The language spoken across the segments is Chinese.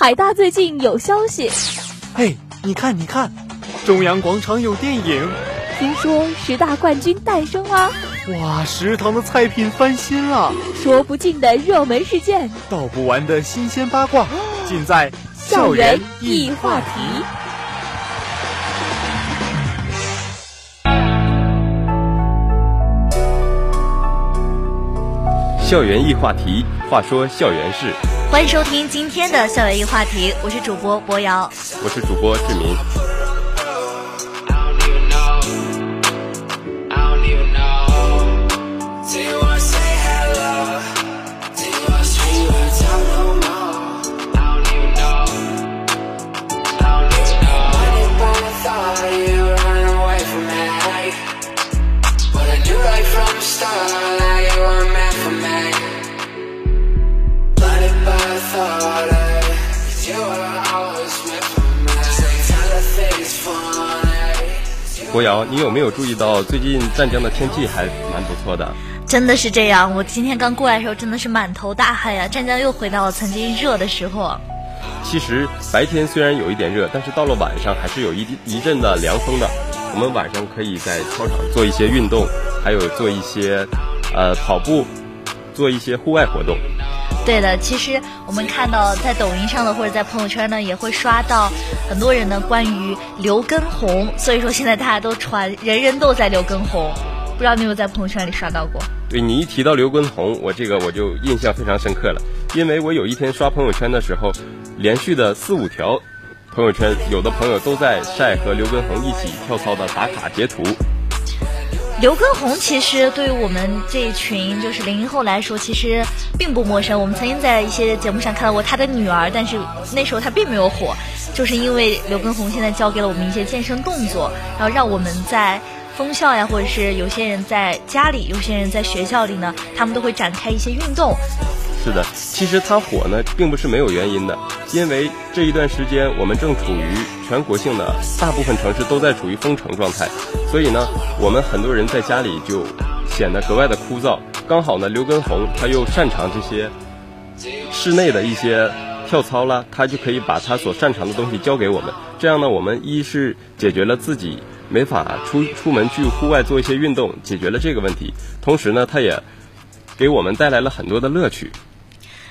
海大最近有消息。嘿，你看，你看，中央广场有电影。听说十大冠军诞生啦！哇，食堂的菜品翻新了。说不尽的热门事件，道不完的新鲜八卦，尽在校园易话题。校园易话题，话说校园事。欢迎收听今天的校园一话题，我是主播博瑶，我是主播志明。你有没有注意到最近湛江的天气还蛮不错的？真的是这样，我今天刚过来的时候真的是满头大汗呀！湛江又回到了曾经热的时候。其实白天虽然有一点热，但是到了晚上还是有一一阵的凉风的。我们晚上可以在操场做一些运动，还有做一些呃跑步，做一些户外活动。对的，其实我们看到在抖音上的或者在朋友圈呢，也会刷到很多人呢关于刘畊宏，所以说现在大家都传，人人都在刘畊宏，不知道你有没有在朋友圈里刷到过？对你一提到刘畊宏，我这个我就印象非常深刻了，因为我有一天刷朋友圈的时候，连续的四五条朋友圈，有的朋友都在晒和刘畊宏一起跳操的打卡截图。刘畊宏其实对于我们这一群就是零零后来说，其实并不陌生。我们曾经在一些节目上看到过他的女儿，但是那时候他并没有火，就是因为刘畊宏现在教给了我们一些健身动作，然后让我们在封校呀，或者是有些人在家里，有些人在学校里呢，他们都会展开一些运动。是的，其实他火呢，并不是没有原因的，因为这一段时间我们正处于全国性的大部分城市都在处于封城状态，所以呢，我们很多人在家里就显得格外的枯燥。刚好呢，刘畊宏他又擅长这些室内的一些跳操啦，他就可以把他所擅长的东西教给我们。这样呢，我们一是解决了自己没法出出门去户外做一些运动，解决了这个问题，同时呢，他也给我们带来了很多的乐趣。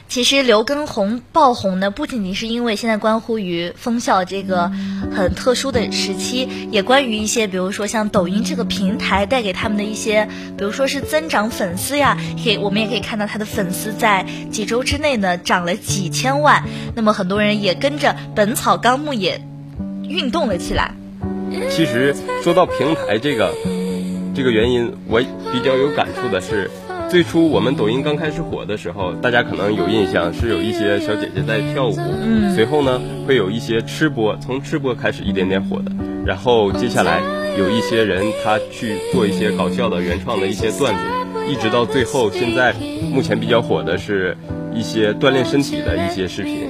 其实刘畊宏爆红呢，不仅仅是因为现在关乎于封校这个很特殊的时期，也关于一些，比如说像抖音这个平台带给他们的一些，比如说是增长粉丝呀，可以我们也可以看到他的粉丝在几周之内呢涨了几千万。那么很多人也跟着《本草纲目》也运动了起来。其实说到平台这个这个原因，我比较有感触的是。最初我们抖音刚开始火的时候，大家可能有印象是有一些小姐姐在跳舞，嗯，随后呢会有一些吃播，从吃播开始一点点火的，然后接下来有一些人他去做一些搞笑的原创的一些段子，一直到最后，现在目前比较火的是一些锻炼身体的一些视频。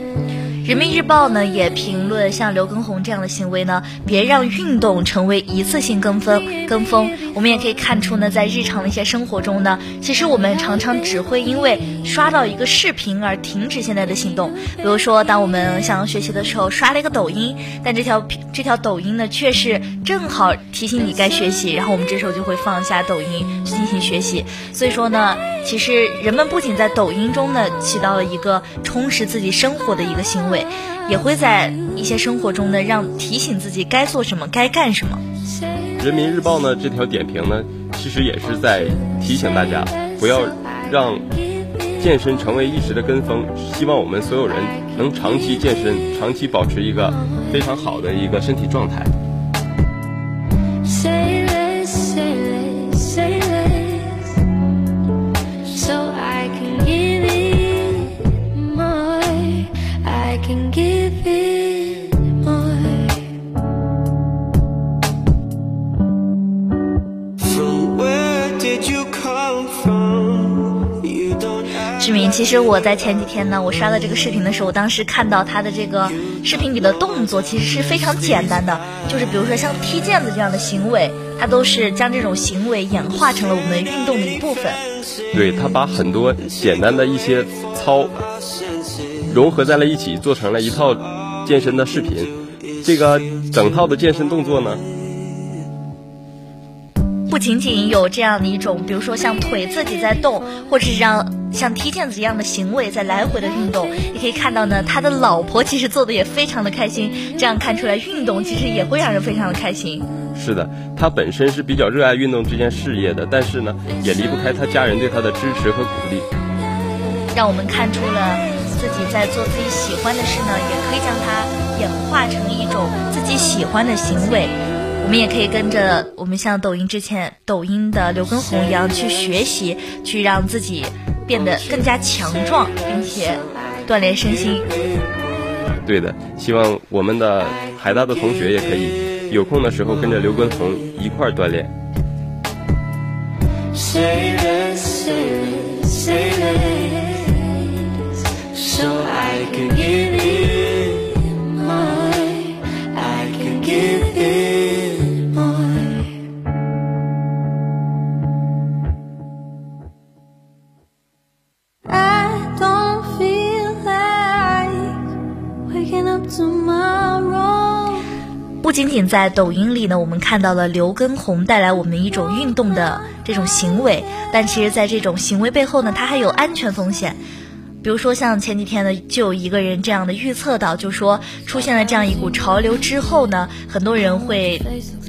人民日报呢也评论，像刘畊宏这样的行为呢，别让运动成为一次性跟风。跟风，我们也可以看出呢，在日常的一些生活中呢，其实我们常常只会因为刷到一个视频而停止现在的行动。比如说，当我们想要学习的时候，刷了一个抖音，但这条这条抖音呢，却是正好提醒你该学习，然后我们这时候就会放下抖音进行学习。所以说呢，其实人们不仅在抖音中呢起到了一个充实自己生活的一个行为。也会在一些生活中呢，让提醒自己该做什么，该干什么。人民日报呢这条点评呢，其实也是在提醒大家，不要让健身成为一时的跟风。希望我们所有人能长期健身，长期保持一个非常好的一个身体状态。其实我在前几天呢，我刷到这个视频的时候，我当时看到他的这个视频里的动作其实是非常简单的，就是比如说像踢毽子这样的行为，他都是将这种行为演化成了我们运动的一部分。对他把很多简单的一些操。融合在了一起，做成了一套健身的视频。这个整套的健身动作呢，不仅仅有这样的一种，比如说像腿自己在动，或者是让像踢毽子一样的行为在来回的运动，你可以看到呢，他的老婆其实做的也非常的开心。这样看出来，运动其实也会让人非常的开心。是的，他本身是比较热爱运动这件事业的，但是呢，也离不开他家人对他的支持和鼓励。让我们看出了自己在做自己喜欢的事呢，也可以将它演化成一种自己喜欢的行为。我们也可以跟着我们像抖音之前抖音的刘畊宏一样去学习，去让自己变得更加强壮，并且锻炼身心。对的，希望我们的海大的同学也可以有空的时候跟着刘畊宏一块儿锻炼。不仅仅在抖音里呢，我们看到了刘畊宏带来我们一种运动的这种行为，但其实，在这种行为背后呢，它还有安全风险。比如说，像前几天呢，就有一个人这样的预测到，就说出现了这样一股潮流之后呢，很多人会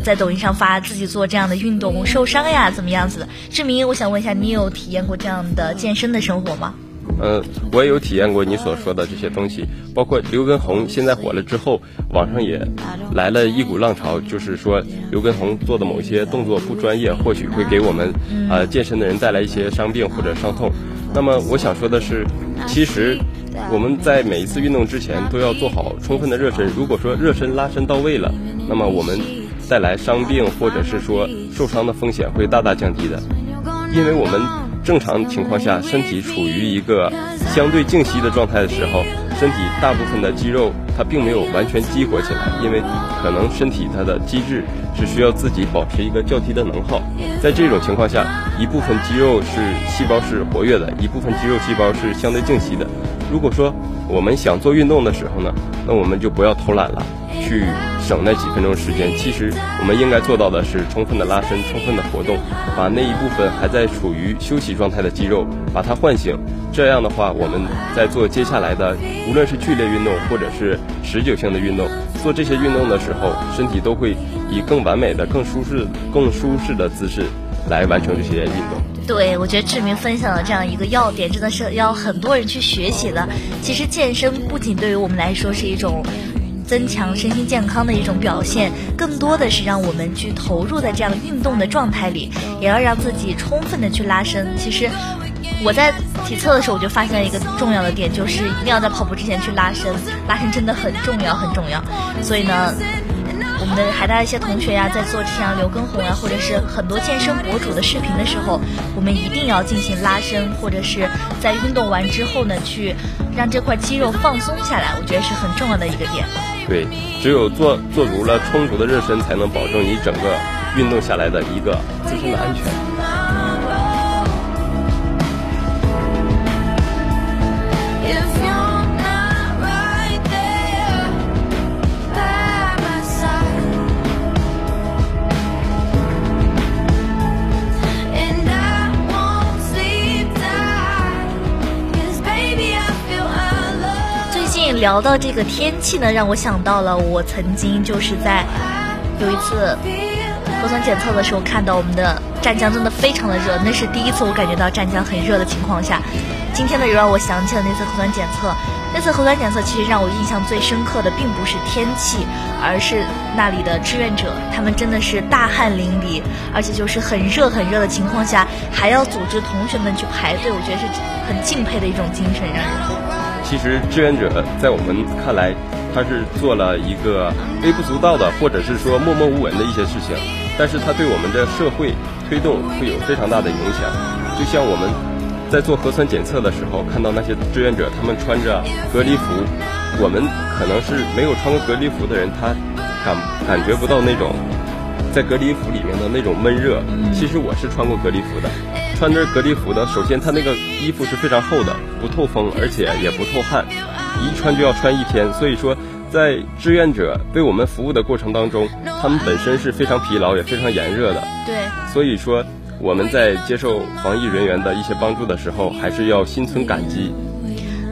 在抖音上发自己做这样的运动受伤呀，怎么样子的？志明，我想问一下，你有体验过这样的健身的生活吗？嗯，我也有体验过你所说的这些东西，包括刘畊宏现在火了之后，网上也来了一股浪潮，就是说刘畊宏做的某些动作不专业，或许会给我们呃健身的人带来一些伤病或者伤痛。那么我想说的是，其实我们在每一次运动之前都要做好充分的热身。如果说热身拉伸到位了，那么我们带来伤病或者是说受伤的风险会大大降低的，因为我们。正常情况下，身体处于一个相对静息的状态的时候，身体大部分的肌肉它并没有完全激活起来，因为可能身体它的机制是需要自己保持一个较低的能耗。在这种情况下，一部分肌肉是细胞是活跃的，一部分肌肉细胞是相对静息的。如果说我们想做运动的时候呢，那我们就不要偷懒了。去省那几分钟时间，其实我们应该做到的是充分的拉伸、充分的活动，把那一部分还在处于休息状态的肌肉把它唤醒。这样的话，我们在做接下来的无论是剧烈运动或者是持久性的运动，做这些运动的时候，身体都会以更完美的、更舒适、更舒适的姿势来完成这些运动。对，我觉得志明分享的这样一个要点，真的是要很多人去学习的。其实健身不仅对于我们来说是一种。增强身心健康的一种表现，更多的是让我们去投入在这样运动的状态里，也要让自己充分的去拉伸。其实我在体测的时候，我就发现了一个重要的点，就是一定要在跑步之前去拉伸，拉伸真的很重要，很重要。所以呢。我们的海大一些同学呀，在做像刘畊宏啊，或者是很多健身博主的视频的时候，我们一定要进行拉伸，或者是在运动完之后呢，去让这块肌肉放松下来，我觉得是很重要的一个点。对，只有做做足了充足的热身，才能保证你整个运动下来的一个自身的安全。聊到这个天气呢，让我想到了我曾经就是在有一次核酸检测的时候，看到我们的湛江真的非常的热，那是第一次我感觉到湛江很热的情况下。今天呢，又让我想起了那次核酸检测。那次核酸检测其实让我印象最深刻的，并不是天气，而是那里的志愿者，他们真的是大汗淋漓，而且就是很热很热的情况下，还要组织同学们去排队，我觉得是很敬佩的一种精神，让人。其实志愿者在我们看来，他是做了一个微不足道的，或者是说默默无闻的一些事情，但是他对我们的社会推动会有非常大的影响。就像我们在做核酸检测的时候，看到那些志愿者，他们穿着隔离服，我们可能是没有穿过隔离服的人，他感感觉不到那种在隔离服里面的那种闷热。其实我是穿过隔离服的。穿着隔离服的，首先它那个衣服是非常厚的，不透风，而且也不透汗。一穿就要穿一天，所以说在志愿者为我们服务的过程当中，他们本身是非常疲劳也非常炎热的。对，所以说我们在接受防疫人员的一些帮助的时候，还是要心存感激。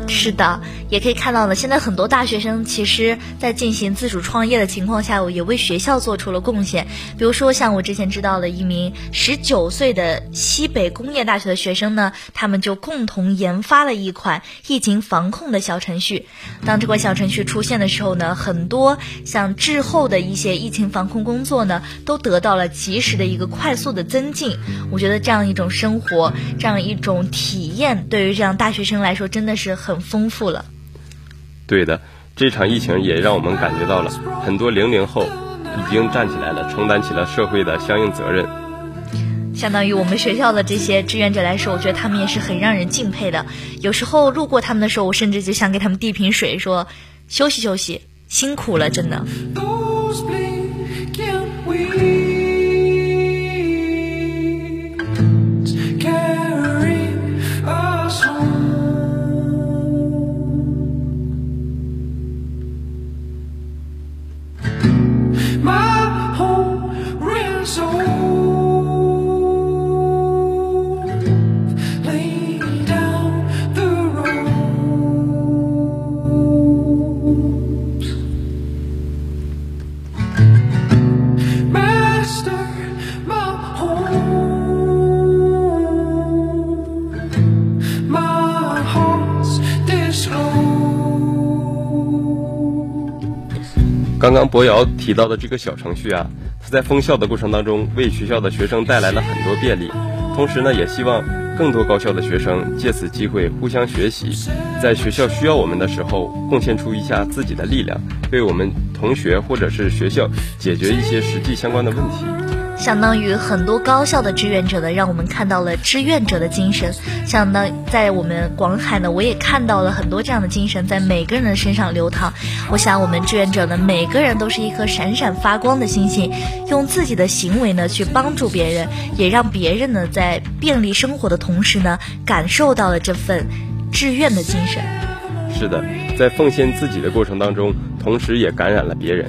是的，也可以看到呢。现在很多大学生其实，在进行自主创业的情况下，也为学校做出了贡献。比如说，像我之前知道的一名十九岁的西北工业大学的学生呢，他们就共同研发了一款疫情防控的小程序。当这款小程序出现的时候呢，很多像滞后的一些疫情防控工作呢，都得到了及时的一个快速的增进。我觉得这样一种生活，这样一种体验，对于这样大学生来说，真的是很。丰富了，对的，这场疫情也让我们感觉到了很多零零后已经站起来了，承担起了社会的相应责任。相当于我们学校的这些志愿者来说，我觉得他们也是很让人敬佩的。有时候路过他们的时候，我甚至就想给他们递瓶水，说休息休息，辛苦了，真的。博瑶提到的这个小程序啊，它在封校的过程当中，为学校的学生带来了很多便利。同时呢，也希望更多高校的学生借此机会互相学习，在学校需要我们的时候，贡献出一下自己的力量，为我们同学或者是学校解决一些实际相关的问题。相当于很多高校的志愿者呢，让我们看到了志愿者的精神。相当在我们广海呢，我也看到了很多这样的精神在每个人的身上流淌。我想，我们志愿者呢，每个人都是一颗闪闪发光的星星，用自己的行为呢去帮助别人，也让别人呢在便利生活的同时呢，感受到了这份志愿的精神。是的，在奉献自己的过程当中，同时也感染了别人。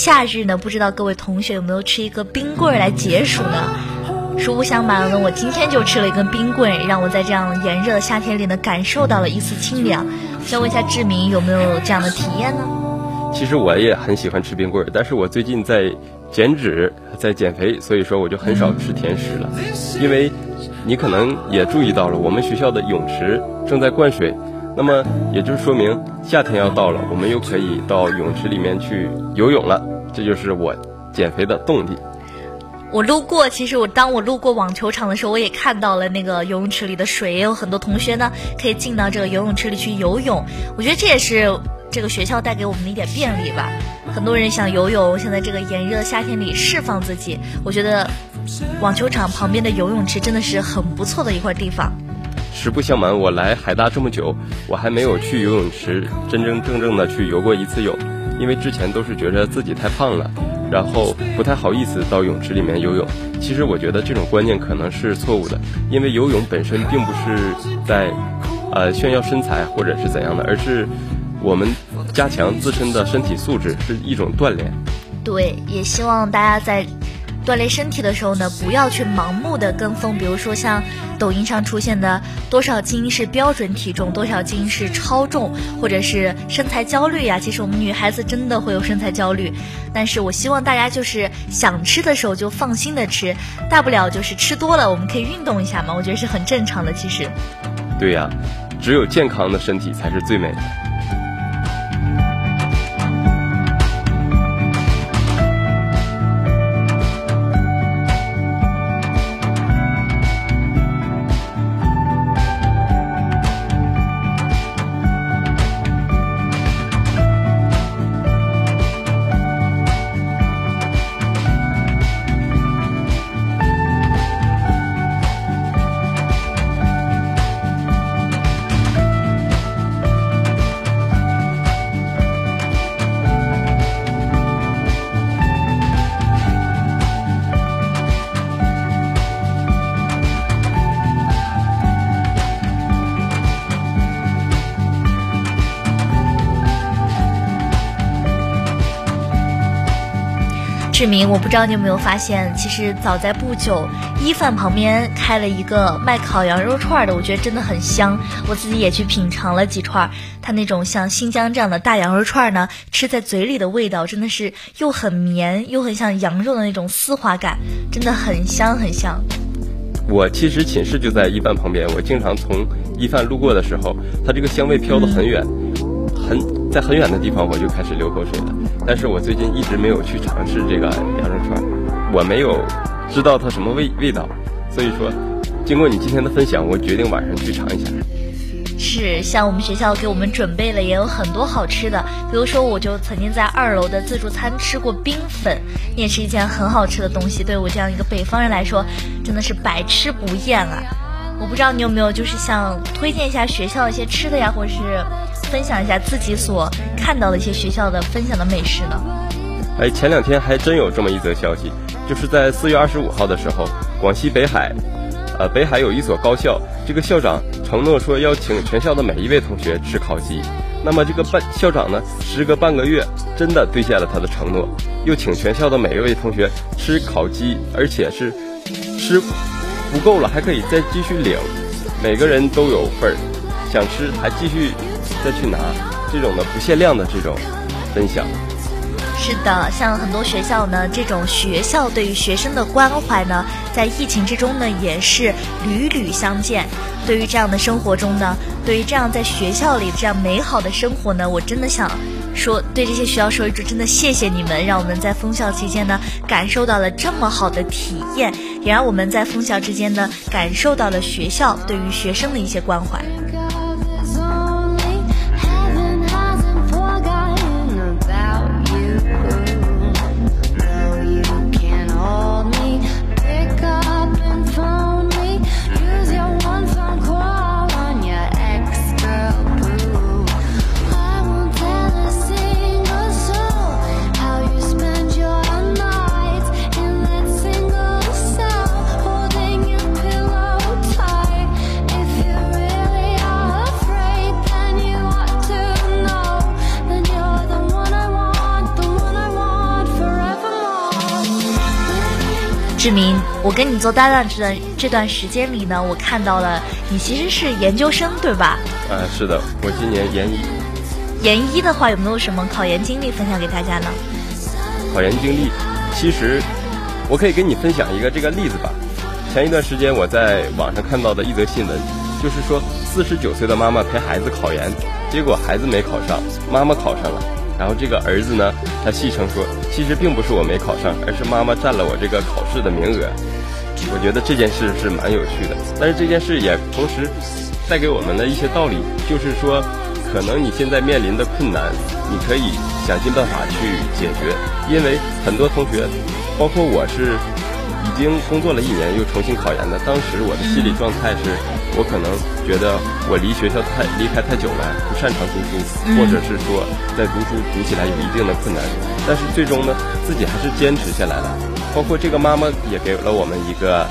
夏日呢，不知道各位同学有没有吃一个冰棍来解暑呢？实不相瞒呢，我今天就吃了一根冰棍，让我在这样炎热的夏天里呢，感受到了一丝清凉。想问一下志明，有没有这样的体验呢？其实我也很喜欢吃冰棍，但是我最近在减脂，在减肥，所以说我就很少吃甜食了。因为，你可能也注意到了，我们学校的泳池正在灌水。那么也就说明夏天要到了，我们又可以到泳池里面去游泳了。这就是我减肥的动力。我路过，其实我当我路过网球场的时候，我也看到了那个游泳池里的水，也有很多同学呢可以进到这个游泳池里去游泳。我觉得这也是这个学校带给我们的一点便利吧。很多人想游泳，想在这个炎热的夏天里释放自己。我觉得网球场旁边的游泳池真的是很不错的一块地方。实不相瞒，我来海大这么久，我还没有去游泳池真真正正的去游过一次泳，因为之前都是觉得自己太胖了，然后不太好意思到泳池里面游泳。其实我觉得这种观念可能是错误的，因为游泳本身并不是在，呃炫耀身材或者是怎样的，而是我们加强自身的身体素质是一种锻炼。对，也希望大家在。锻炼身体的时候呢，不要去盲目的跟风。比如说像抖音上出现的多少斤是标准体重，多少斤是超重，或者是身材焦虑呀。其实我们女孩子真的会有身材焦虑，但是我希望大家就是想吃的时候就放心的吃，大不了就是吃多了，我们可以运动一下嘛。我觉得是很正常的。其实，对呀，只有健康的身体才是最美的。志明，我不知道你有没有发现，其实早在不久，一饭旁边开了一个卖烤羊肉串的，我觉得真的很香。我自己也去品尝了几串，它那种像新疆这样的大羊肉串呢，吃在嘴里的味道真的是又很绵，又很像羊肉的那种丝滑感，真的很香很香。我其实寝室就在一饭旁边，我经常从一饭路过的时候，它这个香味飘得很远，很在很远的地方我就开始流口水了。但是我最近一直没有去尝试这个羊肉串，我没有知道它什么味味道，所以说，经过你今天的分享，我决定晚上去尝一下。是，像我们学校给我们准备了也有很多好吃的，比如说我就曾经在二楼的自助餐吃过冰粉，也是一件很好吃的东西。对我这样一个北方人来说，真的是百吃不厌啊！我不知道你有没有就是想推荐一下学校一些吃的呀，或者是分享一下自己所看到的一些学校的分享的美食呢？哎，前两天还真有这么一则消息，就是在四月二十五号的时候，广西北海，呃，北海有一所高校，这个校长。承诺说要请全校的每一位同学吃烤鸡，那么这个半校长呢，时隔半个月真的兑现了他的承诺，又请全校的每一位同学吃烤鸡，而且是吃不够了还可以再继续领，每个人都有份儿，想吃还继续再去拿，这种的不限量的这种分享。是的，像很多学校呢，这种学校对于学生的关怀呢，在疫情之中呢，也是屡屡相见。对于这样的生活中呢，对于这样在学校里这样美好的生活呢，我真的想说，对这些学校说一句，真的谢谢你们，让我们在封校期间呢，感受到了这么好的体验，也让我们在封校之间呢，感受到了学校对于学生的一些关怀。志明，我跟你做搭档这段这段时间里呢，我看到了你其实是研究生，对吧？啊，是的，我今年研一。研一的话，有没有什么考研经历分享给大家呢？考研经历，其实我可以跟你分享一个这个例子吧。前一段时间我在网上看到的一则新闻，就是说四十九岁的妈妈陪孩子考研，结果孩子没考上，妈妈考上了。然后这个儿子呢，他戏称说，其实并不是我没考上，而是妈妈占了我这个考试的名额。我觉得这件事是蛮有趣的，但是这件事也同时带给我们的一些道理，就是说，可能你现在面临的困难，你可以想尽办法去解决，因为很多同学，包括我是。已经工作了一年，又重新考研的。当时我的心理状态是，我可能觉得我离学校太离开太久了，不擅长读书，或者是说在读书读起来有一定的困难。但是最终呢，自己还是坚持下来了。包括这个妈妈也给了我们一个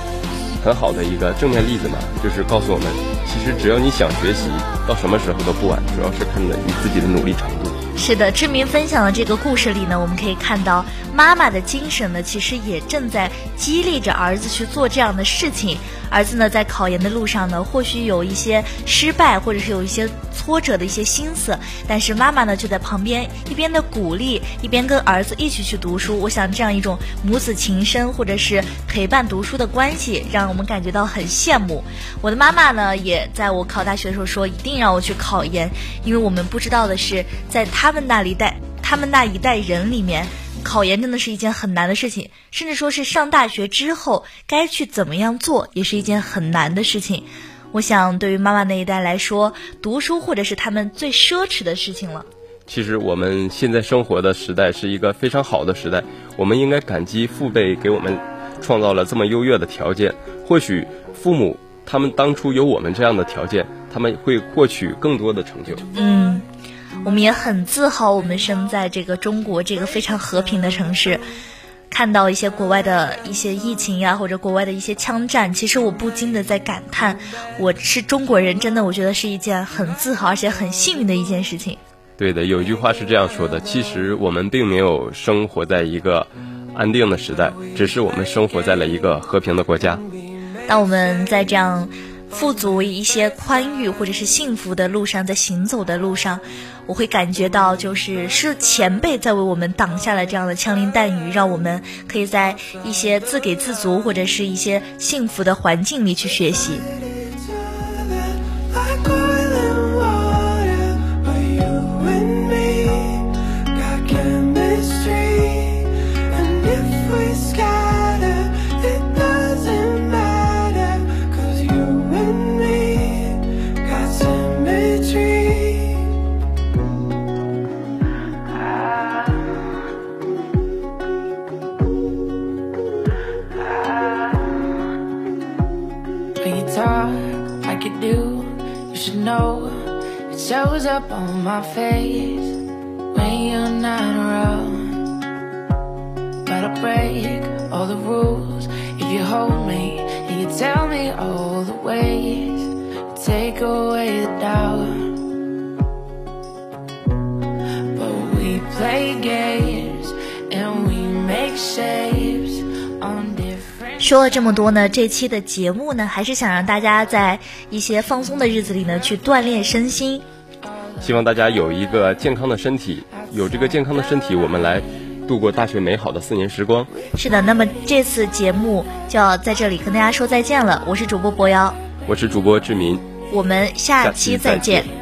很好的一个正面例子嘛，就是告诉我们，其实只要你想学习，到什么时候都不晚，主要是看的你自己的努力程度。是的，志明分享的这个故事里呢，我们可以看到妈妈的精神呢，其实也正在激励着儿子去做这样的事情。儿子呢，在考研的路上呢，或许有一些失败，或者是有一些挫折的一些心思，但是妈妈呢，就在旁边一边的鼓励，一边跟儿子一起去读书。我想这样一种母子情深，或者是陪伴读书的关系，让我们感觉到很羡慕。我的妈妈呢，也在我考大学的时候说，一定让我去考研，因为我们不知道的是，在他。们那一代，他们那一代人里面，考研真的是一件很难的事情，甚至说是上大学之后该去怎么样做，也是一件很难的事情。我想，对于妈妈那一代来说，读书或者是他们最奢侈的事情了。其实，我们现在生活的时代是一个非常好的时代，我们应该感激父辈给我们创造了这么优越的条件。或许父母他们当初有我们这样的条件，他们会获取更多的成就。嗯。我们也很自豪，我们生在这个中国这个非常和平的城市。看到一些国外的一些疫情呀，或者国外的一些枪战，其实我不禁的在感叹，我是中国人，真的，我觉得是一件很自豪而且很幸运的一件事情。对的，有一句话是这样说的：其实我们并没有生活在一个安定的时代，只是我们生活在了一个和平的国家。当我们在这样富足一些宽裕或者是幸福的路上，在行走的路上，我会感觉到就是是前辈在为我们挡下了这样的枪林弹雨，让我们可以在一些自给自足或者是一些幸福的环境里去学习。shows up on my face when you're not around. But I break all the rules if you hold me and you tell me all the ways you take away the doubt. But we play games and we make shapes on different. 说了这么多呢，这期的节目呢，还是想让大家在一些放松的日子里呢，去锻炼身心， 希望大家有一个健康的身体，有这个健康的身体，我们来度过大学美好的四年时光。是的，那么这次节目就要在这里跟大家说再见了。我是主播博瑶，我是主播志民，我们下期再见。